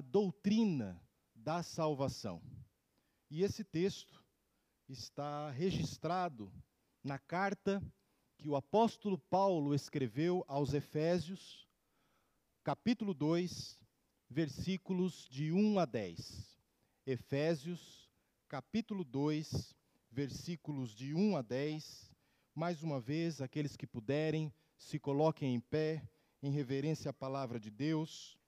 doutrina da salvação. E esse texto está registrado na carta que o apóstolo Paulo escreveu aos Efésios, capítulo 2, versículos de 1 a 10. Efésios, capítulo 2, versículos de 1 a 10. Mais uma vez, aqueles que puderem, se coloquem em pé, em reverência à palavra de Deus,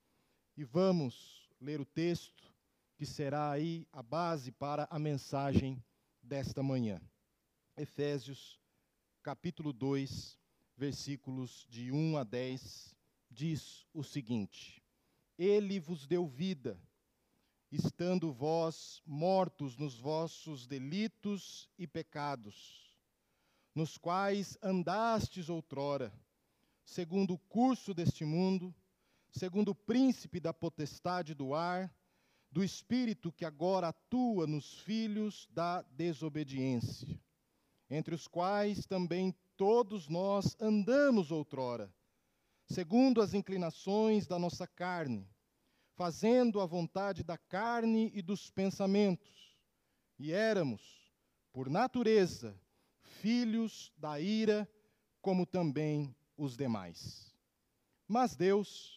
e vamos ler o texto que será aí a base para a mensagem desta manhã. Efésios, capítulo 2, versículos de 1 a 10, diz o seguinte: Ele vos deu vida, estando vós mortos nos vossos delitos e pecados, nos quais andastes outrora, segundo o curso deste mundo, segundo o príncipe da potestade do ar, do espírito que agora atua nos filhos da desobediência, entre os quais também todos nós andamos outrora, segundo as inclinações da nossa carne, fazendo a vontade da carne e dos pensamentos, e éramos, por natureza, filhos da ira, como também os demais. Mas Deus,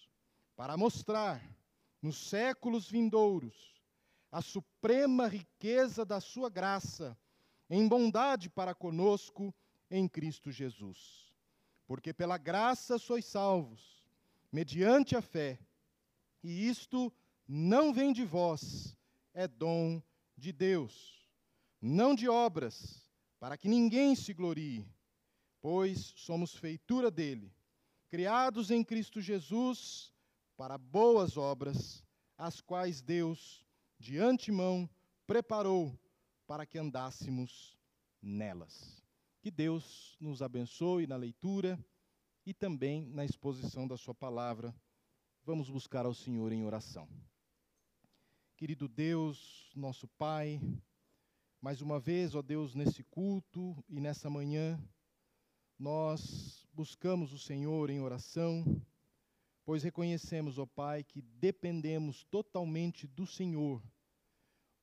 para mostrar nos séculos vindouros a suprema riqueza da sua graça, em bondade para conosco em Cristo Jesus. Porque pela graça sois salvos, mediante a fé, e isto não vem de vós, é dom de Deus, não de obras, para que ninguém se glorie, pois somos feitura dele, criados em Cristo Jesus para boas obras, as quais Deus de antemão preparou para que andássemos nelas. Que Deus nos abençoe na leitura e também na exposição da Sua palavra. Vamos buscar ao Senhor em oração. Querido Deus, nosso Pai, mais uma vez, ó Deus, nesse culto e nessa manhã, nós buscamos o Senhor em oração, pois reconhecemos, ó Pai, que dependemos totalmente do Senhor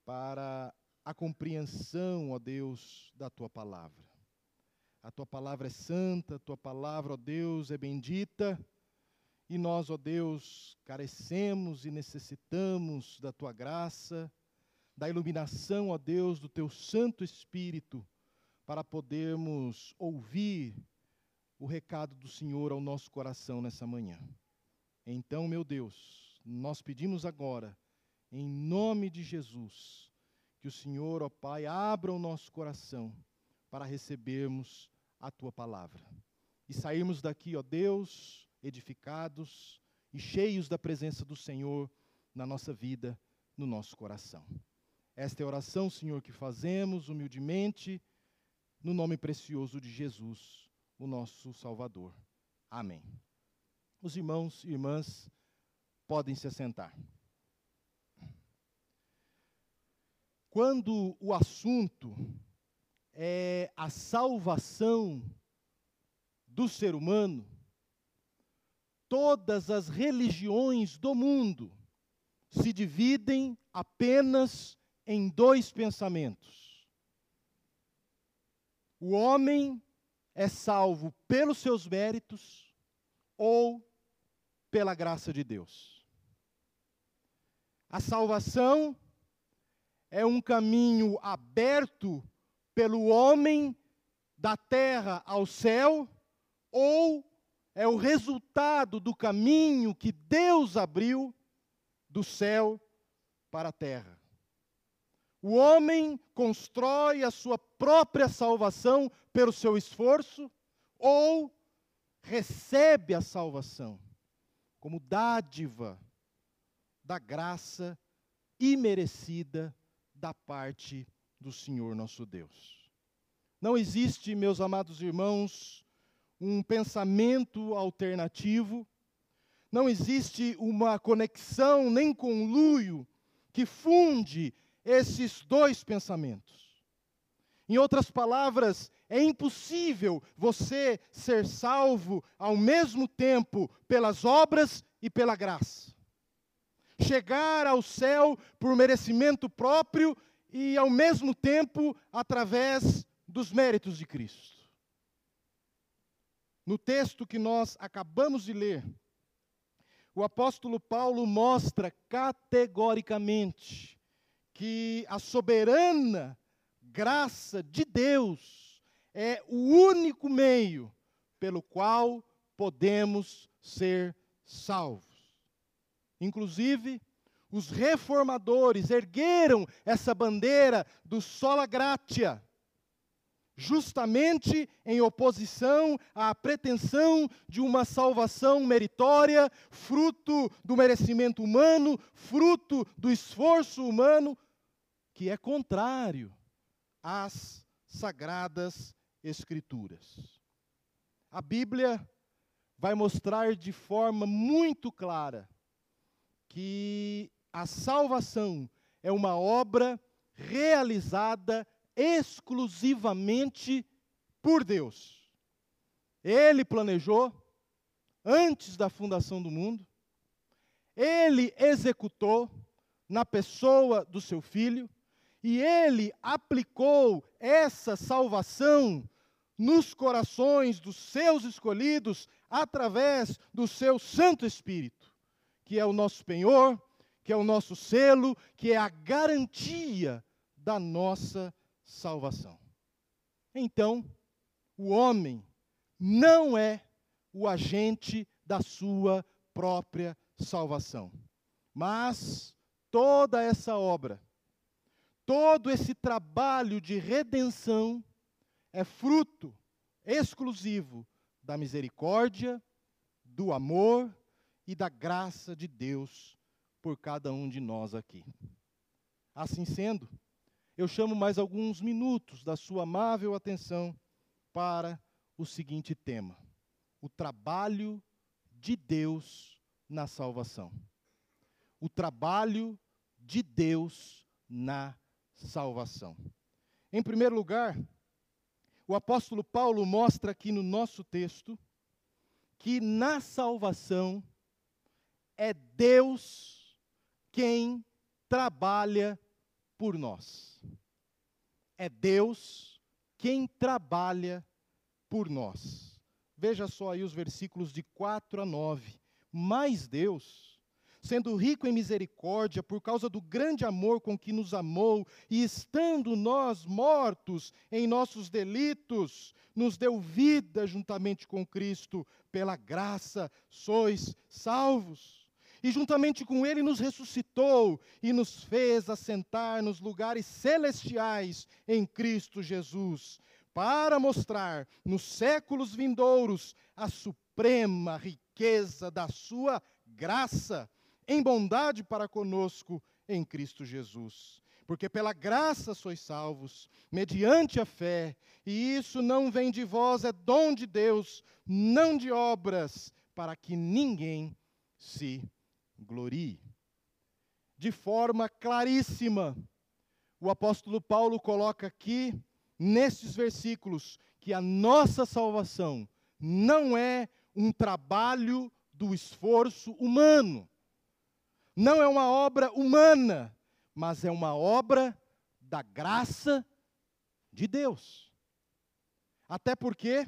para a compreensão, ó Deus, da tua palavra. A tua palavra é santa, a tua palavra, ó Deus, é bendita, e nós, ó Deus, carecemos e necessitamos da tua graça, da iluminação, ó Deus, do teu Santo Espírito, para podermos ouvir o recado do Senhor ao nosso coração nessa manhã. Então, meu Deus, nós pedimos agora em nome de Jesus, que o Senhor, ó Pai, abra o nosso coração para recebermos a tua palavra e sairmos daqui, ó Deus, edificados e cheios da presença do Senhor na nossa vida, no nosso coração. Esta é a oração, Senhor, que fazemos humildemente no nome precioso de Jesus, o nosso Salvador. Amém. Os irmãos e irmãs podem se assentar. Quando o assunto é a salvação do ser humano, todas as religiões do mundo se dividem apenas em dois pensamentos. O homem é salvo pelos seus méritos ou pela graça de Deus. A salvação é um caminho aberto pelo homem da terra ao céu, ou é o resultado do caminho que Deus abriu do céu para a terra. O homem constrói a sua própria salvação pelo seu esforço, ou recebe a salvação como dádiva da graça imerecida da parte do Senhor nosso Deus. Não existe, meus amados irmãos, um pensamento alternativo, não existe uma conexão nem conluio que funde esses dois pensamentos. Em outras palavras, é impossível você ser salvo ao mesmo tempo pelas obras e pela graça. Chegar ao céu por merecimento próprio e, ao mesmo tempo, através dos méritos de Cristo. No texto que nós acabamos de ler, o apóstolo Paulo mostra categoricamente que a soberana graça de Deus é o único meio pelo qual podemos ser salvos. Inclusive, os reformadores ergueram essa bandeira do sola gratia, justamente em oposição à pretensão de uma salvação meritória, fruto do merecimento humano, fruto do esforço humano, que é contrário às sagradas Escrituras. A Bíblia vai mostrar de forma muito clara que a salvação é uma obra realizada exclusivamente por Deus. Ele planejou antes da fundação do mundo, ele executou na pessoa do seu filho, e ele aplicou essa salvação nos corações dos seus escolhidos através do seu Santo Espírito, que é o nosso penhor, que é o nosso selo, que é a garantia da nossa salvação. Então, o homem não é o agente da sua própria salvação, mas toda essa obra Todo esse trabalho de redenção é fruto exclusivo da misericórdia, do amor e da graça de Deus por cada um de nós aqui. Assim sendo, eu chamo mais alguns minutos da sua amável atenção para o seguinte tema: o trabalho de Deus na salvação. O trabalho de Deus na salvação. Em primeiro lugar, o apóstolo Paulo mostra aqui no nosso texto que na salvação é Deus quem trabalha por nós. É Deus quem trabalha por nós. Veja só aí os versículos de 4 a 9. Mas Deus sendo rico em misericórdia, por causa do grande amor com que nos amou, e estando nós mortos em nossos delitos, nos deu vida juntamente com Cristo, pela graça sois salvos. E juntamente com Ele nos ressuscitou e nos fez assentar nos lugares celestiais em Cristo Jesus, para mostrar nos séculos vindouros a suprema riqueza da Sua graça em bondade para conosco em Cristo Jesus. Porque pela graça sois salvos, mediante a fé, e isso não vem de vós, é dom de Deus, não de obras, para que ninguém se glorie. De forma claríssima, o apóstolo Paulo coloca aqui, nesses versículos, que a nossa salvação não é um trabalho do esforço humano não é uma obra humana, mas é uma obra da graça de Deus. Até porque,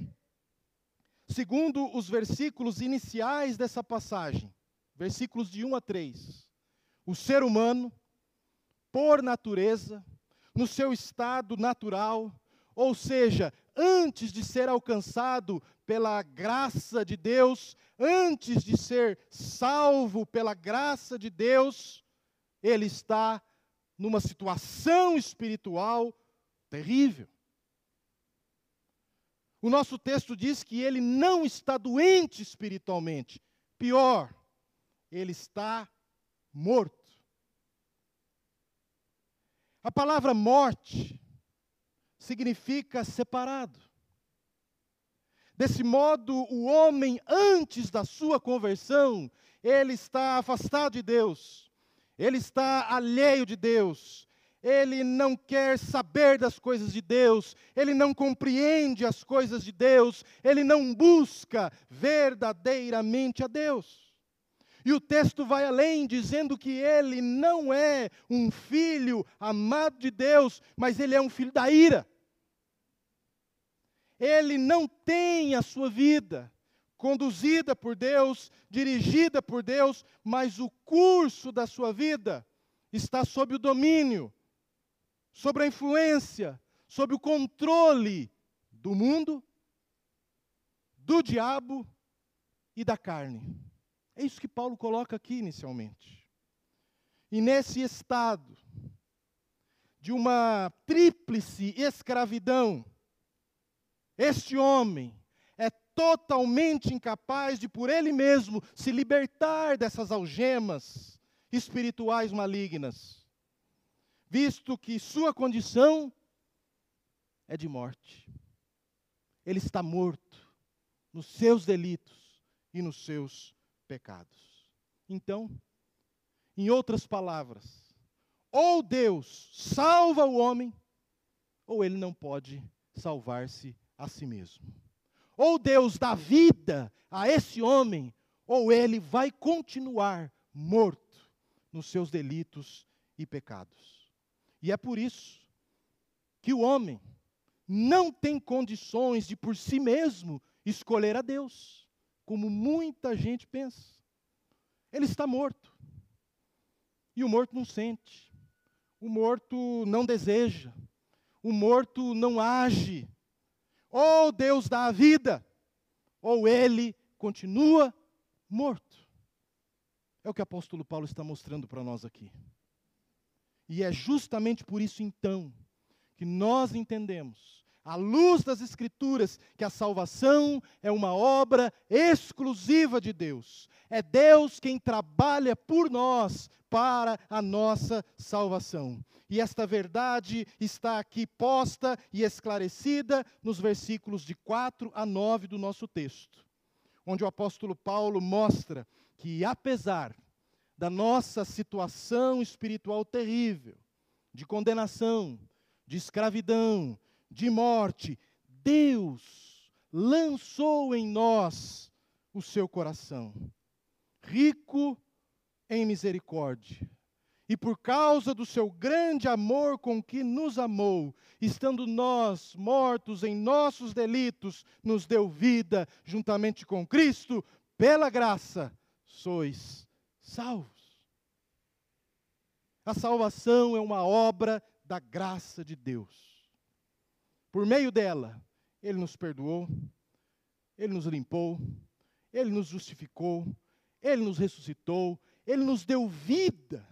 segundo os versículos iniciais dessa passagem, versículos de 1 a 3, o ser humano, por natureza, no seu estado natural, ou seja, antes de ser alcançado pela graça de Deus, antes de ser salvo pela graça de Deus, ele está numa situação espiritual terrível. O nosso texto diz que ele não está doente espiritualmente. Pior, ele está morto. A palavra morte significa separado. Desse modo, o homem, antes da sua conversão, ele está afastado de Deus, ele está alheio de Deus, ele não quer saber das coisas de Deus, ele não compreende as coisas de Deus, ele não busca verdadeiramente a Deus. E o texto vai além, dizendo que ele não é um filho amado de Deus, mas ele é um filho da ira. Ele não tem a sua vida conduzida por Deus, dirigida por Deus, mas o curso da sua vida está sob o domínio, sobre a influência, sob o controle do mundo, do diabo e da carne. É isso que Paulo coloca aqui inicialmente. E nesse estado de uma tríplice escravidão, este homem é totalmente incapaz de, por ele mesmo, se libertar dessas algemas espirituais malignas, visto que sua condição é de morte. Ele está morto nos seus delitos e nos seus pecados. Então, em outras palavras, ou Deus salva o homem, ou ele não pode salvar-se a si mesmo. Ou Deus dá vida a esse homem, ou ele vai continuar morto nos seus delitos e pecados. E é por isso que o homem não tem condições de por si mesmo escolher a Deus, como muita gente pensa. Ele está morto. E o morto não sente. O morto não deseja. O morto não age ou Deus dá a vida, ou ele continua morto. É o que o apóstolo Paulo está mostrando para nós aqui. E é justamente por isso, então, que nós entendemos, à luz das Escrituras, que a salvação é uma obra exclusiva de Deus. É Deus quem trabalha por nós para a nossa salvação. E esta verdade está aqui posta e esclarecida nos versículos de 4 a 9 do nosso texto, onde o apóstolo Paulo mostra que, apesar da nossa situação espiritual terrível, de condenação, de escravidão, de morte, Deus lançou em nós o seu coração, rico em misericórdia e por causa do seu grande amor com que nos amou, estando nós mortos em nossos delitos, nos deu vida juntamente com Cristo, pela graça sois salvos. A salvação é uma obra da graça de Deus. Por meio dela, Ele nos perdoou, Ele nos limpou, Ele nos justificou, Ele nos ressuscitou, Ele nos deu vida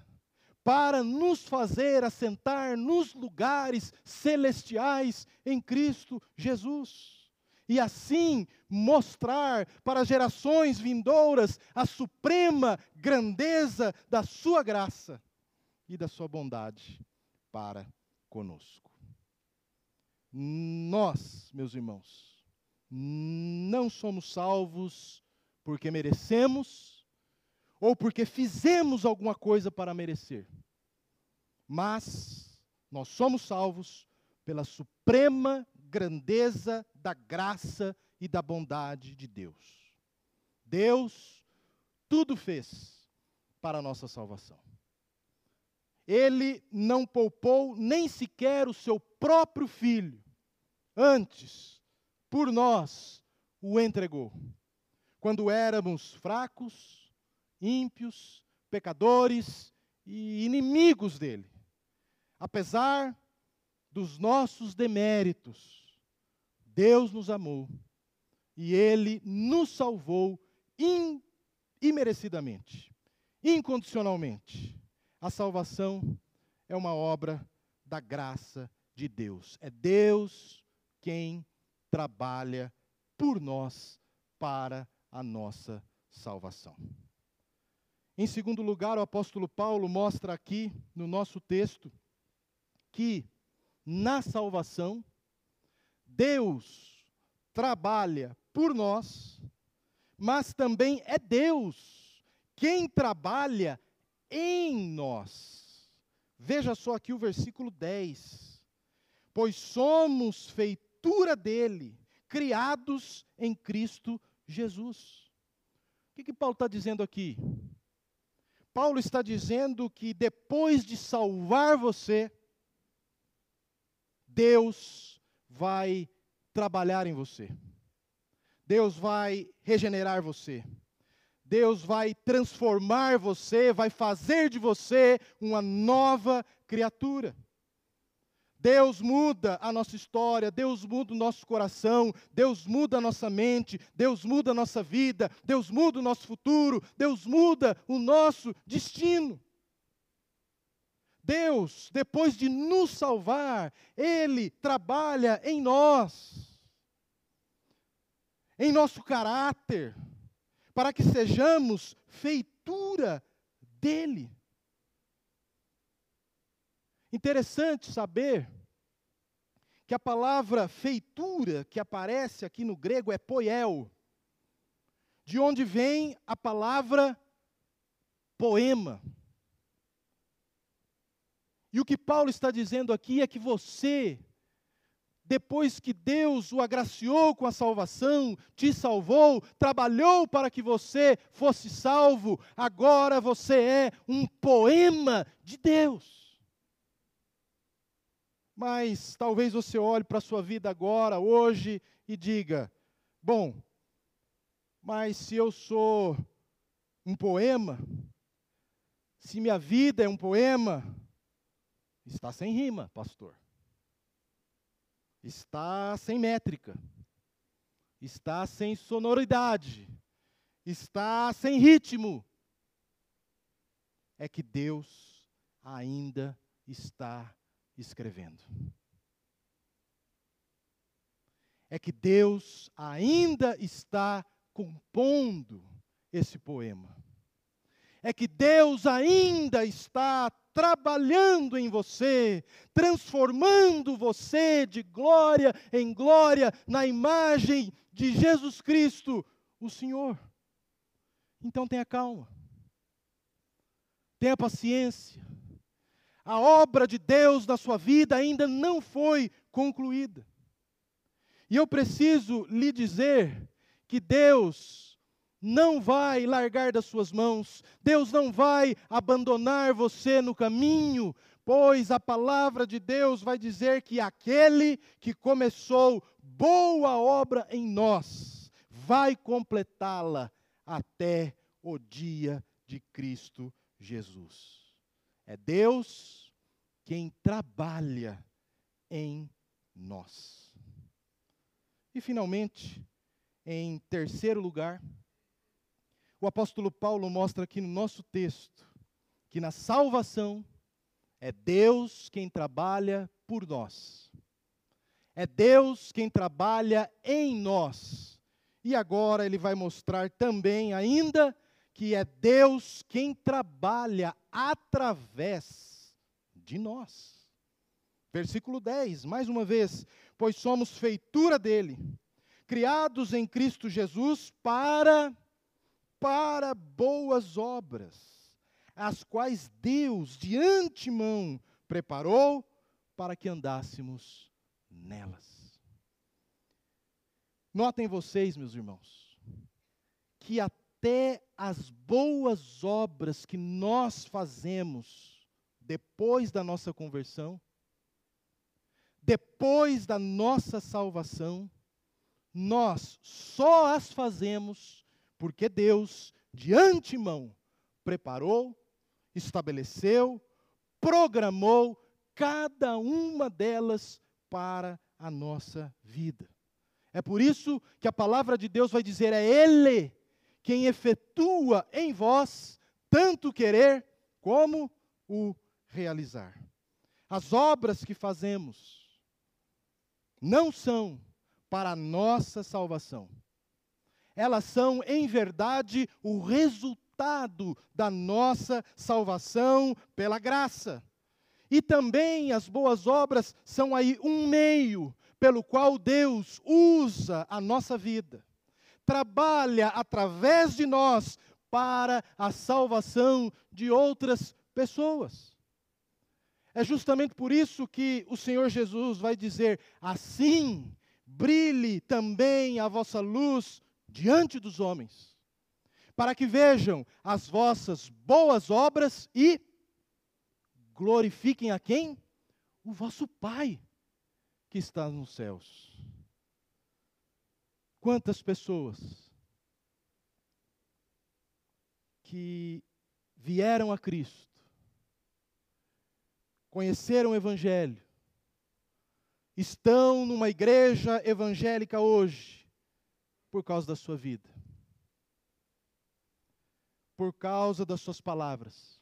para nos fazer assentar nos lugares celestiais em Cristo Jesus. E assim mostrar para gerações vindouras a suprema grandeza da Sua graça e da Sua bondade para conosco. Nós, meus irmãos, não somos salvos porque merecemos ou porque fizemos alguma coisa para merecer. Mas nós somos salvos pela suprema grandeza da graça e da bondade de Deus. Deus tudo fez para a nossa salvação. Ele não poupou nem sequer o seu próprio filho. Antes, por nós, o entregou. Quando éramos fracos, ímpios, pecadores e inimigos dele. Apesar dos nossos deméritos, Deus nos amou e ele nos salvou in, imerecidamente, incondicionalmente. A salvação é uma obra da graça de Deus. É Deus quem trabalha por nós para a nossa salvação. Em segundo lugar, o apóstolo Paulo mostra aqui no nosso texto aqui na salvação, Deus trabalha por nós, mas também é Deus quem trabalha em nós. Veja só aqui o versículo 10. Pois somos feitura dele, criados em Cristo Jesus. O que, que Paulo está dizendo aqui? Paulo está dizendo que depois de salvar você, Deus vai trabalhar em você. Deus vai regenerar você. Deus vai transformar você, vai fazer de você uma nova criatura. Deus muda a nossa história, Deus muda o nosso coração, Deus muda a nossa mente, Deus muda a nossa vida, Deus muda o nosso futuro, Deus muda o nosso destino. Deus, depois de nos salvar, Ele trabalha em nós, em nosso caráter, para que sejamos feitura dEle. Interessante saber que a palavra feitura que aparece aqui no grego é poiel, de onde vem a palavra poema. E o que Paulo está dizendo aqui é que você, depois que Deus o agraciou com a salvação, te salvou, trabalhou para que você fosse salvo, agora você é um poema de Deus. Mas talvez você olhe para a sua vida agora, hoje, e diga: bom, mas se eu sou um poema, se minha vida é um poema, está sem rima, pastor. Está sem métrica. Está sem sonoridade. Está sem ritmo. É que Deus ainda está escrevendo. É que Deus ainda está compondo esse poema. É que Deus ainda está trabalhando em você, transformando você de glória em glória na imagem de Jesus Cristo, o Senhor. Então tenha calma. Tenha paciência a obra de Deus na sua vida ainda não foi concluída. E eu preciso lhe dizer que Deus não vai largar das suas mãos, Deus não vai abandonar você no caminho, pois a palavra de Deus vai dizer que aquele que começou boa obra em nós vai completá-la até o dia de Cristo Jesus. É Deus quem trabalha em nós. E finalmente, em terceiro lugar, o apóstolo Paulo mostra aqui no nosso texto que na salvação é Deus quem trabalha por nós. É Deus quem trabalha em nós. E agora ele vai mostrar também ainda que é Deus quem trabalha através de nós. Versículo 10, mais uma vez, pois somos feitura dele, criados em Cristo Jesus para para boas obras, as quais Deus de antemão preparou para que andássemos nelas. Notem vocês, meus irmãos, que a até as boas obras que nós fazemos depois da nossa conversão, depois da nossa salvação, nós só as fazemos porque Deus, de antemão, preparou, estabeleceu, programou cada uma delas para a nossa vida. É por isso que a palavra de Deus vai dizer: é Ele quem efetua em vós tanto querer como o realizar. As obras que fazemos não são para a nossa salvação. Elas são, em verdade, o resultado da nossa salvação pela graça. E também as boas obras são aí um meio pelo qual Deus usa a nossa vida, trabalha através de nós para a salvação de outras pessoas. É justamente por isso que o Senhor Jesus vai dizer: assim brilhe também a vossa luz diante dos homens, para que vejam as vossas boas obras e glorifiquem a quem? O vosso Pai que está nos céus. Quantas pessoas que vieram a Cristo, conheceram o Evangelho, estão numa igreja evangélica hoje, por causa da sua vida, por causa das suas palavras,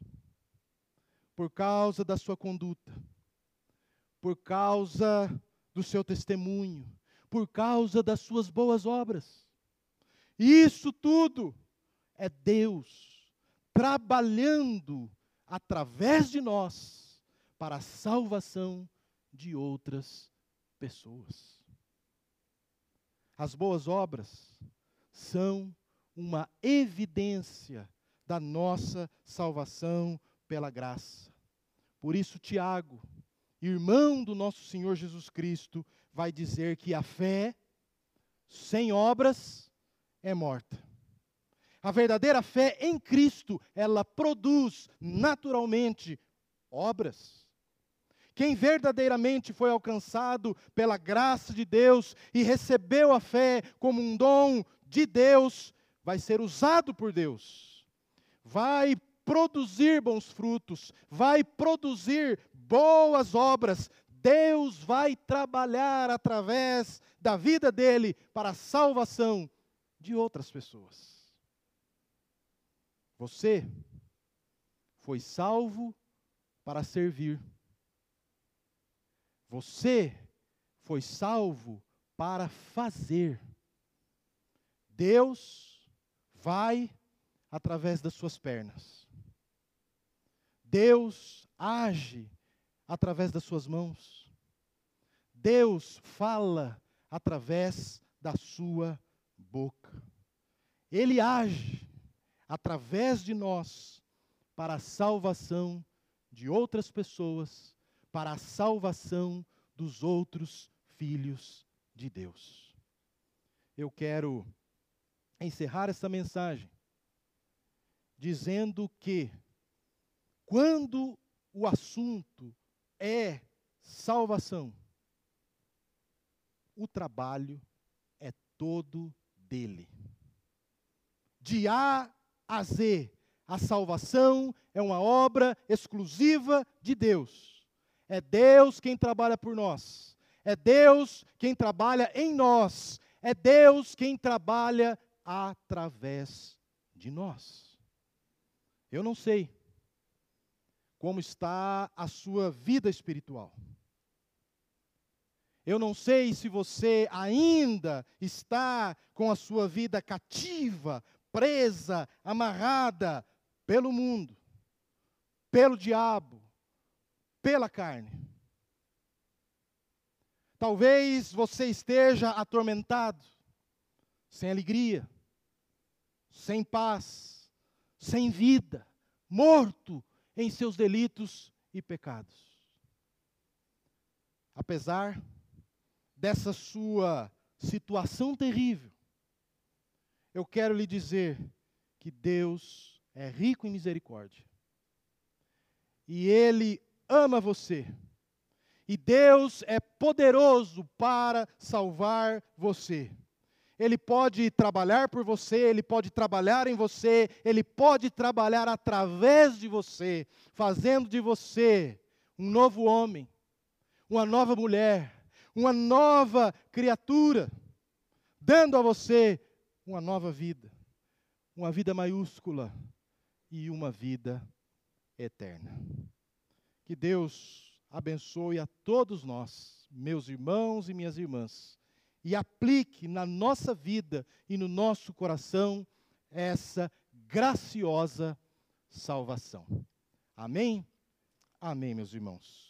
por causa da sua conduta, por causa do seu testemunho, por causa das suas boas obras. Isso tudo é Deus trabalhando através de nós para a salvação de outras pessoas. As boas obras são uma evidência da nossa salvação pela graça. Por isso, Tiago, irmão do nosso Senhor Jesus Cristo, vai dizer que a fé sem obras é morta. A verdadeira fé em Cristo, ela produz naturalmente obras. Quem verdadeiramente foi alcançado pela graça de Deus e recebeu a fé como um dom de Deus, vai ser usado por Deus. Vai produzir bons frutos, vai produzir boas obras. Deus vai trabalhar através da vida dele para a salvação de outras pessoas. Você foi salvo para servir. Você foi salvo para fazer. Deus vai através das suas pernas. Deus age através das suas mãos. Deus fala através da sua boca. Ele age através de nós para a salvação de outras pessoas, para a salvação dos outros filhos de Deus. Eu quero encerrar essa mensagem dizendo que quando o assunto é salvação. O trabalho é todo dele. De A a Z, a salvação é uma obra exclusiva de Deus. É Deus quem trabalha por nós. É Deus quem trabalha em nós. É Deus quem trabalha através de nós. Eu não sei como está a sua vida espiritual. Eu não sei se você ainda está com a sua vida cativa, presa, amarrada pelo mundo, pelo diabo, pela carne. Talvez você esteja atormentado, sem alegria, sem paz, sem vida, morto em seus delitos e pecados. Apesar dessa sua situação terrível, eu quero lhe dizer que Deus é rico em misericórdia. E Ele ama você. E Deus é poderoso para salvar você. Ele pode trabalhar por você, ele pode trabalhar em você, ele pode trabalhar através de você, fazendo de você um novo homem, uma nova mulher, uma nova criatura, dando a você uma nova vida, uma vida maiúscula e uma vida eterna. Que Deus abençoe a todos nós, meus irmãos e minhas irmãs e aplique na nossa vida e no nosso coração essa graciosa salvação. Amém? Amém, meus irmãos.